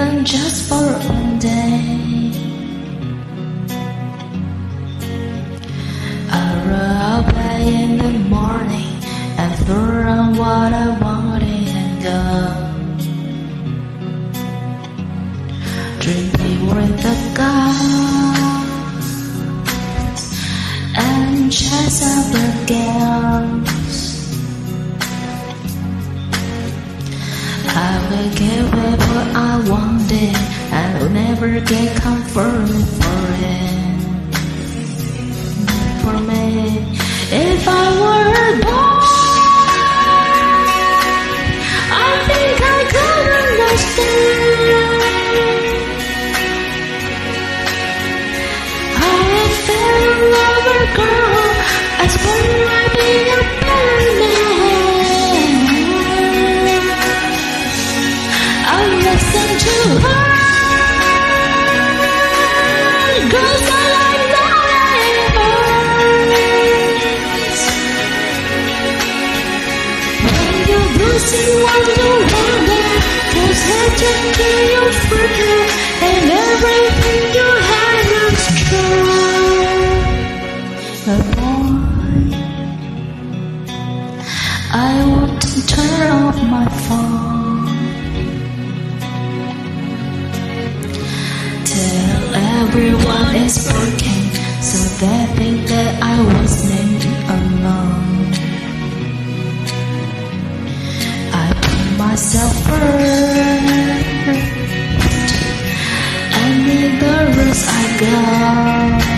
even just for one day. I rode away in the morning and threw on what I wanted and go. Dreaming with the gods and chase other girls. I will what I wanted and will never get comfort for it. For me, if I were boy, I think I could understand. I fell a girl. I everyone it's broken so they think that I was named alone. Myself first, and in the rest I go.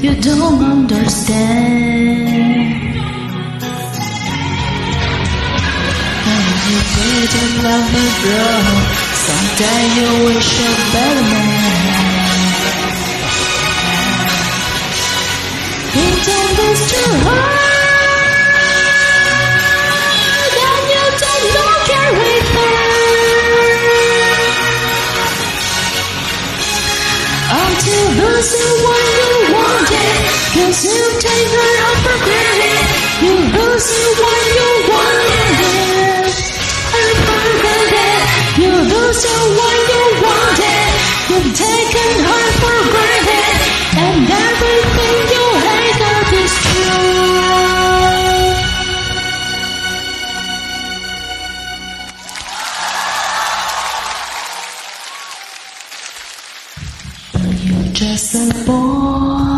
You don't understand. And you didn't love a girl. Someday you wish a better man. You don't to take her out for granted. You losing what you wanted. And forget it. You losing what you wanted. You've taken her for granted. And everything you hate got destroyed. But you're just a boy.